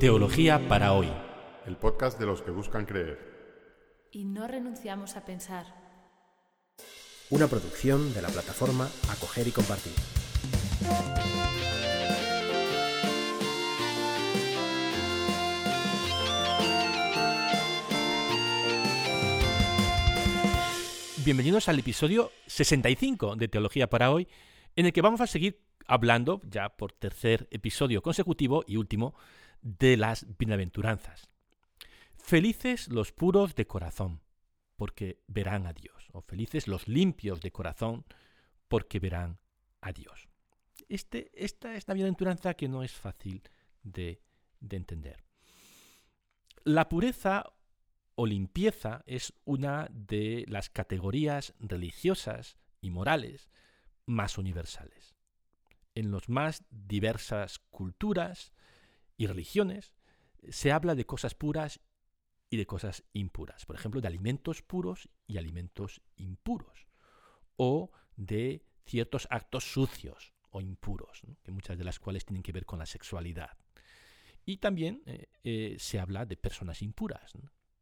Teología para hoy. El podcast de los que buscan creer. Y no renunciamos a pensar. Una producción de la plataforma Acoger y Compartir. Bienvenidos al episodio 65 de Teología para hoy, en el que vamos a seguir hablando, ya por tercer episodio consecutivo y último, de las bienaventuranzas. Felices los puros de corazón, porque verán a Dios. O felices los limpios de corazón, porque verán a Dios. Este, esta es una bienaventuranza que no es fácil de, de entender. La pureza o limpieza es una de las categorías religiosas y morales más universales en las más diversas culturas y religiones se habla de cosas puras y de cosas impuras. Por ejemplo, de alimentos puros y alimentos impuros. O de ciertos actos sucios o impuros, que muchas de las cuales tienen que ver con la sexualidad. Y también eh, eh, se habla de personas impuras,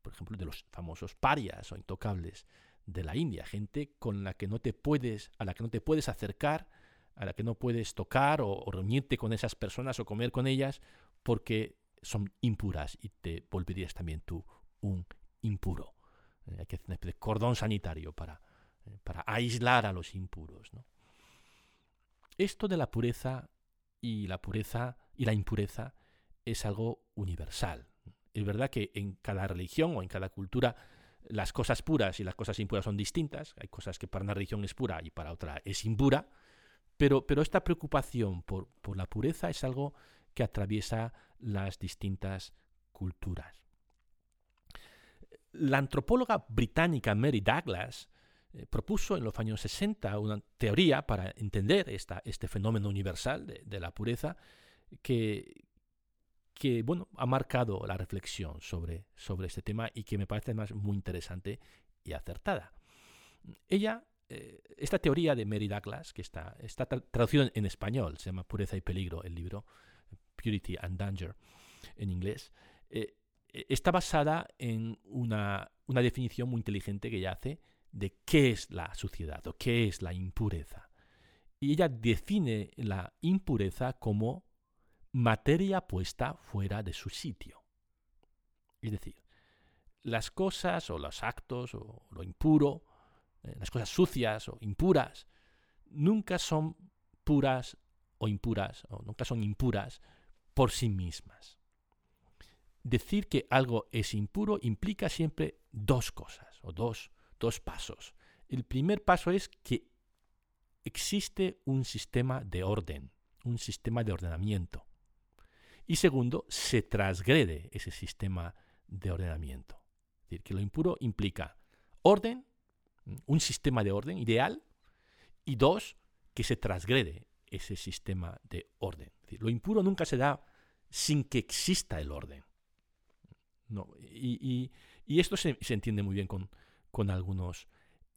por ejemplo, de los famosos parias o intocables de la India, gente con la que no te puedes, a la que no te puedes acercar a la que no puedes tocar o, reunirte con esas personas o comer con ellas porque son impuras y te volverías también tú un impuro. Eh, hay que hacer un cordón sanitario para, eh, para aislar a los impuros. Esto de la pureza y la pureza y la impureza es algo universal. Es verdad que en cada religión o en cada cultura las cosas puras y las cosas impuras son distintas. Hay cosas que para una religión es pura y para otra es impura. Pero, esta preocupación por, la pureza es algo que atraviesa las distintas culturas. La antropóloga británica Mary Douglas eh, propuso en los años 60 una teoría para entender este fenómeno universal de, la pureza que, bueno, ha marcado la reflexión sobre, sobre este tema y que me parece además muy interesante y acertada. Ella eh, esta teoría de Mary Douglas, que está, traducido en español, se llama Pureza y Peligro, el libro, Purity and Danger, en inglés, eh, eh, está basada en una, una definición muy inteligente que ella hace de qué es la suciedad o qué es la impureza. Y ella define la impureza como materia puesta fuera de su sitio. Es decir, las cosas o los actos o lo impuro eh, las cosas sucias o impuras, nunca son puras o impuras, o nunca son impuras por sí mismas. Decir que algo es impuro implica siempre dos cosas, o dos, dos pasos. El primer paso es que existe un sistema de orden, un sistema de ordenamiento. Y segundo, se transgrede ese sistema de ordenamiento. Es decir, que lo impuro implica orden un sistema de orden ideal y dos, que se transgrede ese sistema de orden. lo impuro nunca se da sin que exista el orden. Y, esto se, entiende muy bien con, con algunos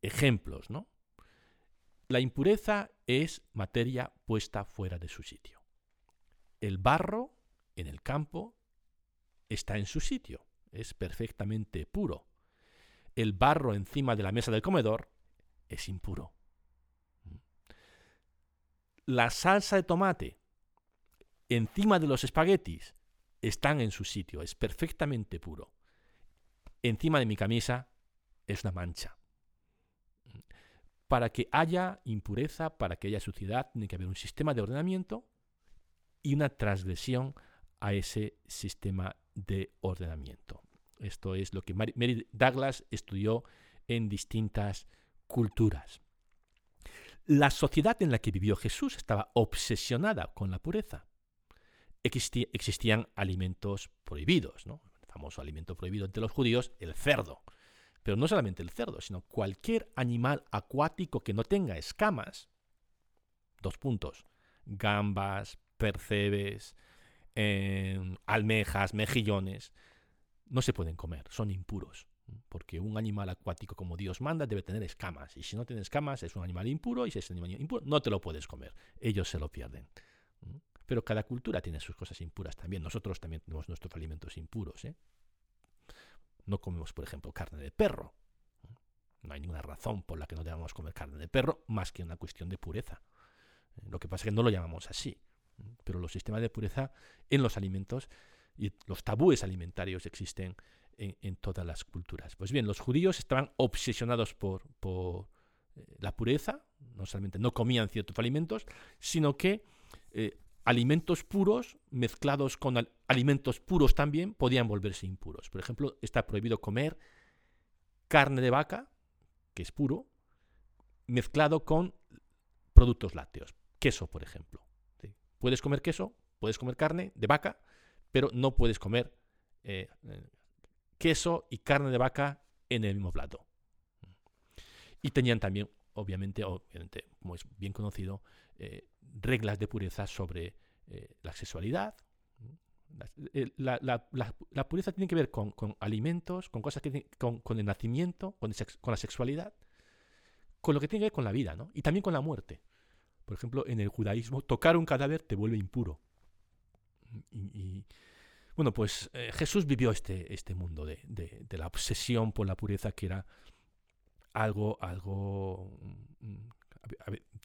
ejemplos. ¿no? La impureza es materia puesta fuera de su sitio. El barro en el campo está en su sitio, es perfectamente puro el barro encima de la mesa del comedor es impuro. La salsa de tomate encima de los espaguetis están en su sitio, es perfectamente puro. Encima de mi camisa es una mancha. Para que haya impureza, para que haya suciedad, tiene que haber un sistema de ordenamiento y una transgresión a ese sistema de ordenamiento. Esto es lo que Mary Douglas estudió en distintas culturas. La sociedad en la que vivió Jesús estaba obsesionada con la pureza. existían alimentos prohibidos, ¿no? el famoso alimento prohibido entre los judíos, el cerdo. Pero no solamente el cerdo, sino cualquier animal acuático que no tenga escamas. Dos puntos. Gambas, percebes, em, almejas, mejillones no se pueden comer, son impuros. Porque un animal acuático como Dios manda debe tener escamas. Y si no tiene escamas es un animal impuro y si es un animal impuro no te lo puedes comer. Ellos se lo pierden. Pero cada cultura tiene sus cosas impuras también. Nosotros también tenemos nuestros alimentos impuros. ¿eh? No comemos, por ejemplo, carne de perro. No hay ninguna razón por la que no debamos comer carne de perro más que una cuestión de pureza. Lo que pasa es que no lo llamamos así. Pero los sistemas de pureza en los alimentos y los tabúes alimentarios existen en, todas las culturas. Pues bien, los judíos estaban obsesionados por, eh, la pureza, no solamente no comían ciertos alimentos, sino que eh, alimentos puros mezclados con alimentos puros también podían volverse impuros. Por ejemplo, está prohibido comer carne de vaca, que es puro, mezclado con productos lácteos, queso, por ejemplo. Puedes comer queso, puedes comer carne de vaca, pero no puedes comer eh, queso y carne de vaca en el mismo plato. Y tenían también, obviamente, obviamente como es bien conocido, eh, reglas de pureza sobre eh, la sexualidad. La, pureza tiene que ver con, alimentos, con cosas que con, con el nacimiento, con, con, la sexualidad, con lo que tiene que ver con la vida, ¿no? Y también con la muerte. Por ejemplo, en el judaísmo, tocar un cadáver te vuelve impuro. y bueno, pues eh, Jesús vivió este, este mundo de, la obsesión por la pureza que era algo, algo mm,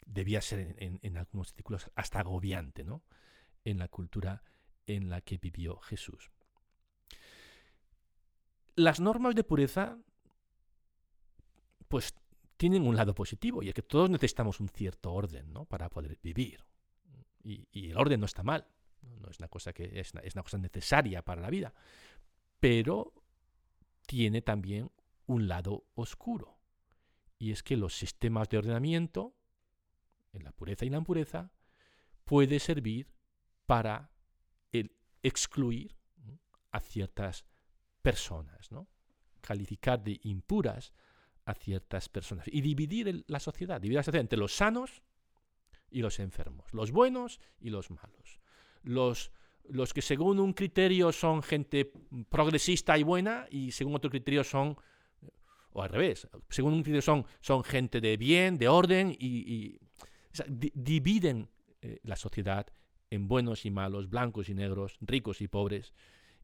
debía ser en, algunos círculos hasta agobiante, ¿no? En la cultura en la que vivió Jesús. Las normas de pureza, pues tienen un lado positivo y es que todos necesitamos un cierto orden, ¿no? Para poder vivir. y el orden no está mal. No es una cosa que es una, cosa necesaria para la vida, pero tiene también un lado oscuro. Y es que los sistemas de ordenamiento, en la pureza y la impureza, puede servir para el excluir a ciertas personas, ¿no? calificar de impuras a ciertas personas y dividir la sociedad, dividir la sociedad entre los sanos y los enfermos, los buenos y los malos, los, los que según un criterio son gente progresista y buena y según otro criterio son, o al revés, según un criterio son, son gente de bien, de orden y, dividen eh, la sociedad en buenos y malos, blancos y negros, ricos y pobres.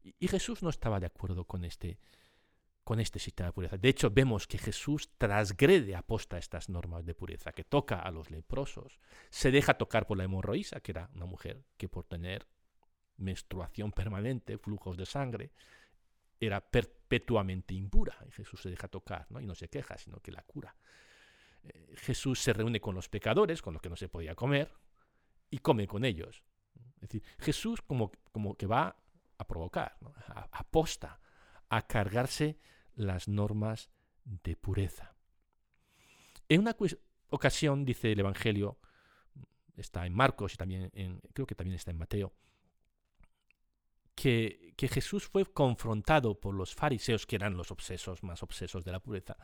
Y, Jesús no estaba de acuerdo con este, con este sistema de pureza. De hecho, vemos que Jesús transgrede aposta estas normas de pureza, que toca a los leprosos, se deja tocar por la hemorroísa, que era una mujer que por tener menstruación permanente, flujos de sangre, era perpetuamente impura. Y Jesús se deja tocar, ¿no? y no se queja, sino que la cura. Eh, Jesús se reúne con los pecadores, con los que no se podía comer, y come con ellos. Es decir, Jesús como, como que va a provocar, aposta a cargarse las normas de pureza. En una ocasión, dice el Evangelio, está en Marcos y también creo que también está en Mateo, que, que, Jesús fue confrontado por los fariseos, que eran los obsesos más obsesos de la pureza,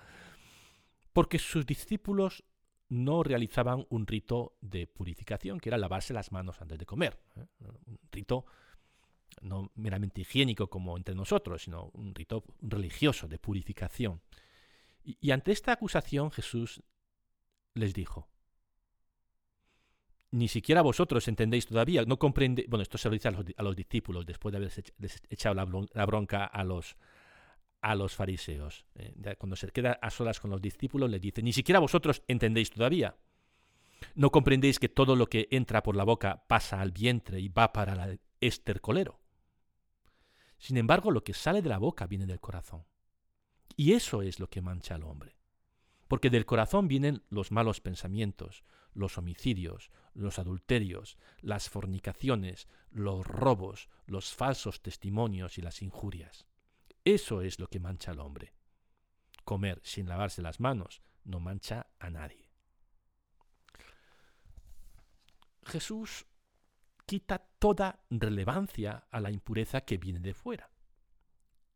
porque sus discípulos no realizaban un rito de purificación, que era lavarse las manos antes de comer. ¿eh? Un rito no meramente higiénico como entre nosotros, sino un rito religioso de purificación. Y, ante esta acusación Jesús les dijo, ni siquiera vosotros entendéis todavía, no comprendéis, bueno, esto se lo dice a los, discípulos después de haber echado la, bronca a los, a los fariseos. Eh, cuando se queda a solas con los discípulos, les dice, ni siquiera vosotros entendéis todavía. No comprendéis que todo lo que entra por la boca pasa al vientre y va para el estercolero. Sin embargo, lo que sale de la boca viene del corazón. Y eso es lo que mancha al hombre. Porque del corazón vienen los malos pensamientos, los homicidios, los adulterios, las fornicaciones, los robos, los falsos testimonios y las injurias. Eso es lo que mancha al hombre. Comer sin lavarse las manos no mancha a nadie. Jesús quita toda relevancia a la impureza que viene de fuera.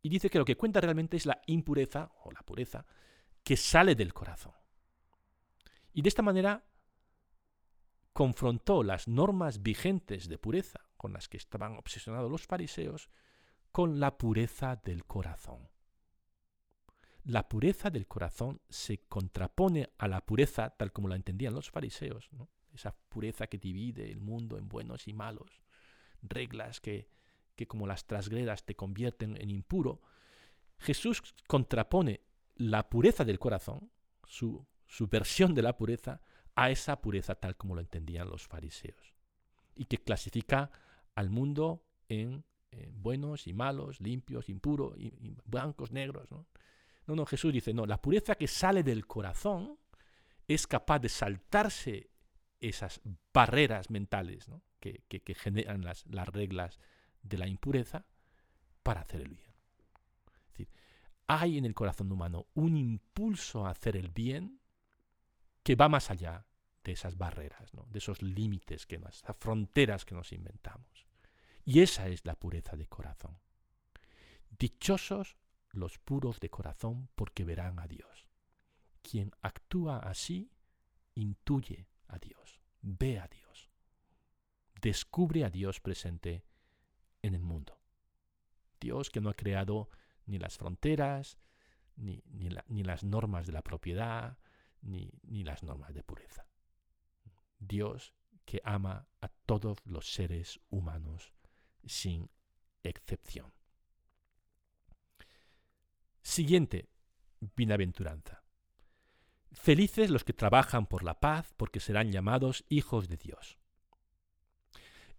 Y dice que lo que cuenta realmente es la impureza o la pureza que sale del corazón. Y de esta manera confrontó las normas vigentes de pureza con las que estaban obsesionados los fariseos con la pureza del corazón. La pureza del corazón se contrapone a la pureza tal como la entendían los fariseos. Esa pureza que divide el mundo en buenos y malos. reglas que, que como las trasgredas te convierten en impuro, Jesús contrapone la pureza del corazón, su, su versión de la pureza, a esa pureza tal como lo entendían los fariseos, y que clasifica al mundo en buenos y malos, limpios, impuros, y, blancos, negros. ¿no? no, no, Jesús dice, no, la pureza que sale del corazón es capaz de saltarse esas barreras mentales que, generan las, las, reglas de la impureza para hacer el bien. Hay en el corazón humano un impulso a hacer el bien que va más allá de esas barreras, de esos límites, que nos, esas fronteras que nos inventamos. Y esa es la pureza de corazón. Dichosos los puros de corazón porque verán a Dios. Quien actúa así intuye a Dios, ve a Dios, descubre a Dios presente en el mundo. Dios que no ha creado ni las fronteras, ni, ni, las normas de la propiedad, ni, ni las normas de pureza. Dios que ama a todos los seres humanos sin excepción. Siguiente bienaventuranza. Felices los que trabajan por la paz, porque serán llamados hijos de Dios.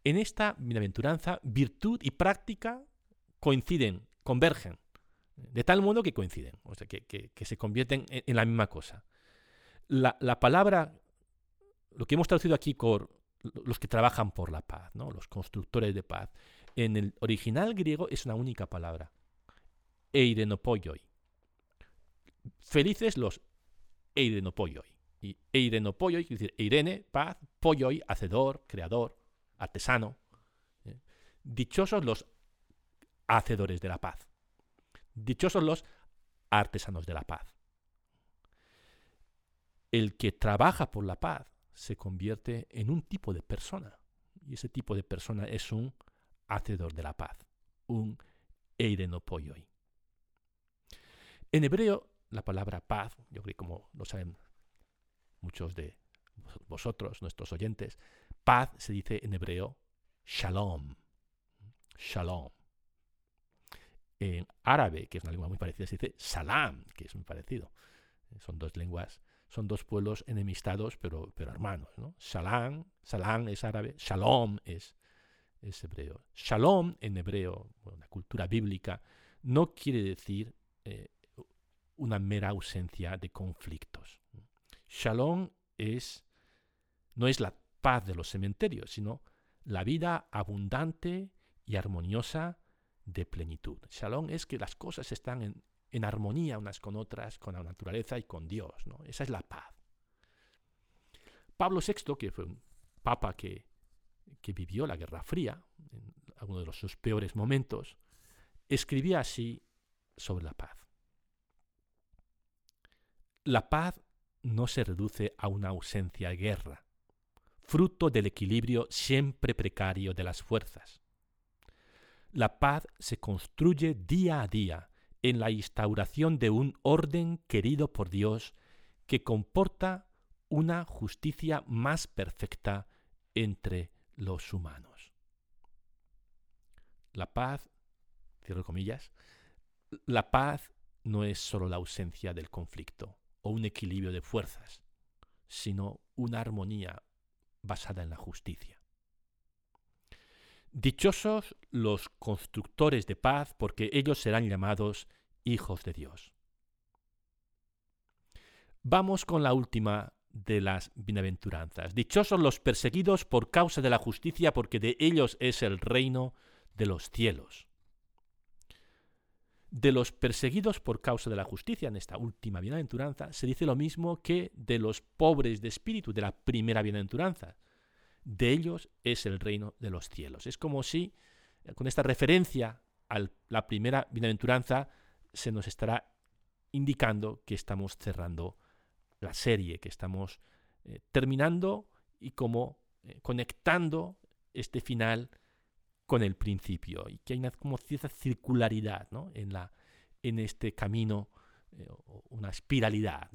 En esta bienaventuranza, virtud y práctica coinciden, convergen, de tal modo que coinciden, o sea, que, se convierten en, la misma cosa. La, la, palabra, lo que hemos traducido aquí por los que trabajan por la paz, ¿no? los constructores de paz, en el original griego es una única palabra, eirenopoioi. Felices los eirenopoioi. Y eirenopoioi quiere decir eirene, paz, poioi, hacedor, creador, artesano. ¿eh? Dichosos los hacedores de la paz. Dichosos los artesanos de la paz. El que trabaja por la paz se convierte en un tipo de persona. Y ese tipo de persona es un hacedor de la paz, un eirenopoioi. En hebreo, la palabra paz, yo creo que como lo saben muchos de vosotros, nuestros oyentes, paz se dice en hebreo shalom. Shalom. En árabe, que es una lengua muy parecida, se dice salam, que es muy parecido. Son dos lenguas, son dos pueblos enemistados, pero, pero hermanos. ¿no? Salam, salam es árabe, shalom es, es hebreo. Shalom en hebreo, la cultura bíblica, no quiere decir eh, una mera ausencia de conflictos. Shalom es, no es la paz de los cementerios, sino la vida abundante y armoniosa de plenitud. Shalom es que las cosas están en, armonía unas con otras, con la naturaleza y con Dios. ¿no? Esa es la paz. Pablo VI, que fue un papa que, vivió la Guerra Fría, en algunos de sus peores momentos, escribía así sobre la paz. La paz no se reduce a una ausencia de guerra, fruto del equilibrio siempre precario de las fuerzas. La paz se construye día a día en la instauración de un orden querido por Dios que comporta una justicia más perfecta entre los humanos. La paz, cierro comillas, la paz no es sólo la ausencia del conflicto, o un equilibrio de fuerzas, sino una armonía basada en la justicia. Dichosos los constructores de paz, porque ellos serán llamados hijos de Dios. Vamos con la última de las bienaventuranzas. Dichosos los perseguidos por causa de la justicia, porque de ellos es el reino de los cielos de los perseguidos por causa de la justicia, en esta última bienaventuranza, se dice lo mismo que de los pobres de espíritu, de la primera bienaventuranza. De ellos es el reino de los cielos. Es como si, eh, con esta referencia a la primera bienaventuranza, se nos estará indicando que estamos cerrando la serie, que estamos eh, terminando y como eh, conectando este final con el principio y que hay una como cierta circularidad en, la, en este camino, eh, una espiralidad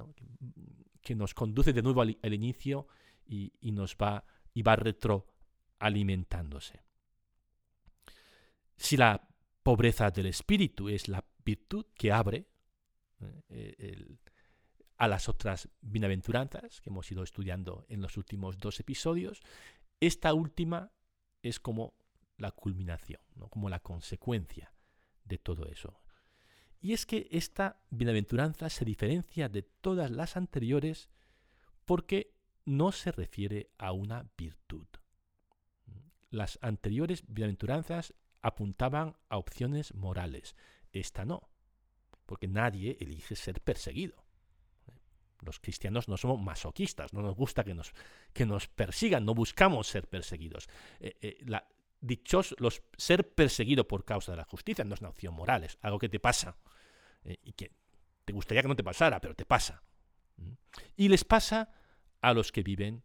que, nos conduce de nuevo al, inicio y, nos va, y va retroalimentándose. Si la pobreza del espíritu es la virtud que abre eh, a las otras bienaventuranzas que hemos ido estudiando en los últimos dos episodios, esta última es como la culminación, como la consecuencia de todo eso. Y es que esta bienaventuranza se diferencia de todas las anteriores porque no se refiere a una virtud. Las anteriores bienaventuranzas apuntaban a opciones morales. Esta no, porque nadie elige ser perseguido. Los cristianos no somos masoquistas, no nos gusta que nos, que nos persigan, no buscamos ser perseguidos. Eh, eh, la, dichos, los, ser perseguido por causa de la justicia no es una opción moral, es algo que te pasa eh, y que te gustaría que no te pasara, pero te pasa. Y les pasa a los que viven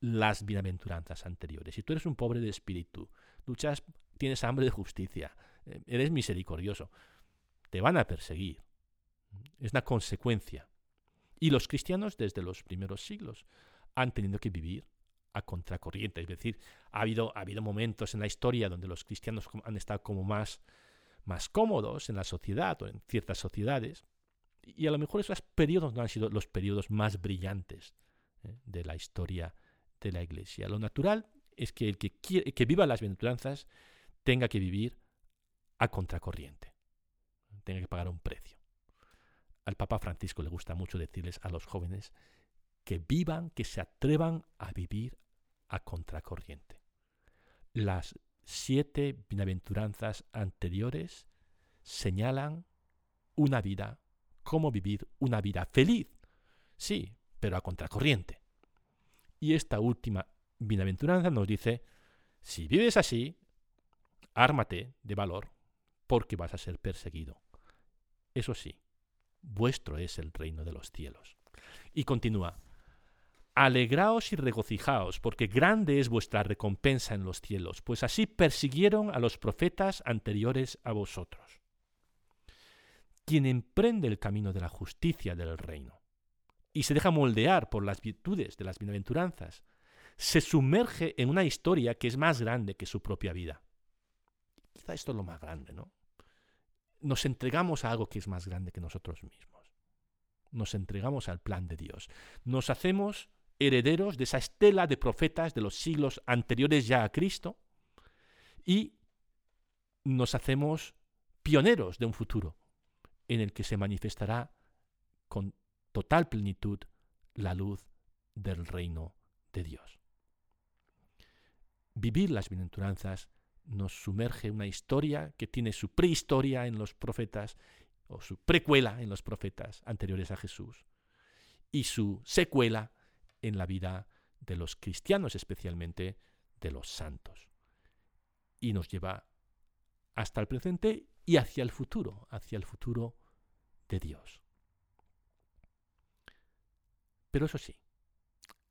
las bienaventuranzas anteriores. Si tú eres un pobre de espíritu, luchas, tienes hambre de justicia, eh, eres misericordioso, te van a perseguir. Es una consecuencia. Y los cristianos desde los primeros siglos han tenido que vivir a contracorriente. Es decir, ha habido, ha habido momentos en la historia donde los cristianos han estado como más, más cómodos en la sociedad o en ciertas sociedades. Y a lo mejor esos periodos no han sido los periodos más brillantes ¿eh? de la historia de la Iglesia. Lo natural es que el que, quiere, que viva las bienaventuranzas tenga que vivir a contracorriente, tenga que pagar un precio. Al Papa Francisco le gusta mucho decirles a los jóvenes que vivan, que se atrevan a vivir a contracorriente. Las siete bienaventuranzas anteriores señalan una vida, cómo vivir una vida feliz, sí, pero a contracorriente. Y esta última bienaventuranza nos dice, si vives así, ármate de valor, porque vas a ser perseguido. Eso sí, vuestro es el reino de los cielos. Y continúa, Alegraos y regocijaos, porque grande es vuestra recompensa en los cielos, pues así persiguieron a los profetas anteriores a vosotros. Quien emprende el camino de la justicia del reino y se deja moldear por las virtudes de las bienaventuranzas, se sumerge en una historia que es más grande que su propia vida. Quizá esto es lo más grande, ¿no? Nos entregamos a algo que es más grande que nosotros mismos. Nos entregamos al plan de Dios. Nos hacemos herederos de esa estela de profetas de los siglos anteriores ya a Cristo y nos hacemos pioneros de un futuro en el que se manifestará con total plenitud la luz del reino de Dios. Vivir las bienaventuranzas nos sumerge una historia que tiene su prehistoria en los profetas o su precuela en los profetas anteriores a Jesús y su secuela en la vida de los cristianos, especialmente de los santos. Y nos lleva hasta el presente y hacia el futuro, hacia el futuro de Dios. Pero eso sí,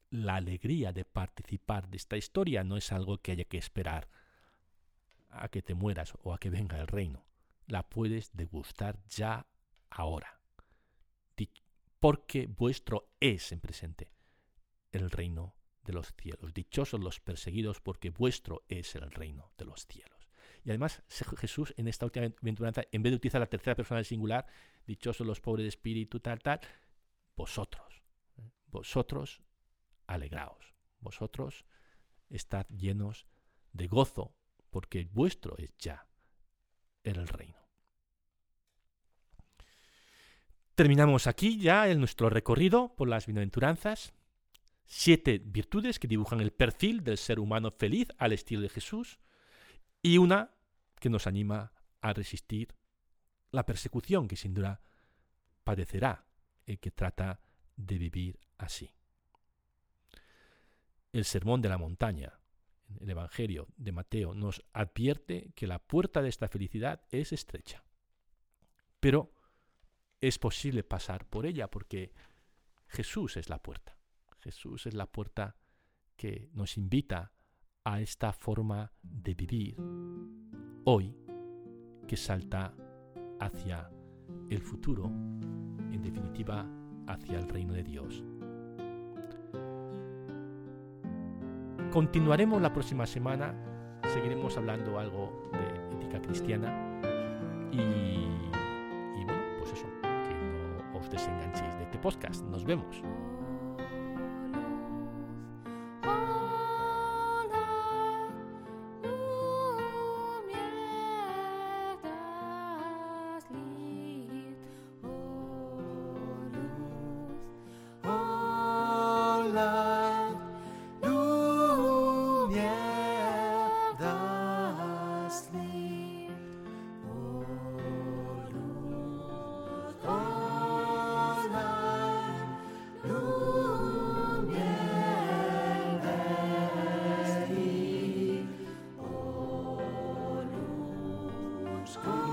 la alegría de participar de esta historia no es algo que haya que esperar a que te mueras o a que venga el reino. La puedes degustar ya ahora. Porque vuestro es en presente el reino de los cielos. Dichosos los perseguidos porque vuestro es el reino de los cielos. Y además Jesús en esta última aventuranza, en vez de utilizar la tercera persona del singular, dichosos los pobres de espíritu, tal, tal, vosotros, ¿eh? vosotros alegraos, vosotros estad llenos de gozo porque vuestro es ya el reino. Terminamos aquí ya en nuestro recorrido por las bienaventuranzas siete virtudes que dibujan el perfil del ser humano feliz al estilo de Jesús y una que nos anima a resistir la persecución que sin duda padecerá el que trata de vivir así. El sermón de la montaña, el Evangelio de Mateo, nos advierte que la puerta de esta felicidad es estrecha, pero es posible pasar por ella porque Jesús es la puerta. Jesús es la puerta que nos invita a esta forma de vivir hoy que salta hacia el futuro, en definitiva hacia el reino de Dios. Continuaremos la próxima semana, seguiremos hablando algo de ética cristiana y, bueno, pues eso, que no os desenganchéis de este podcast. Nos vemos. school.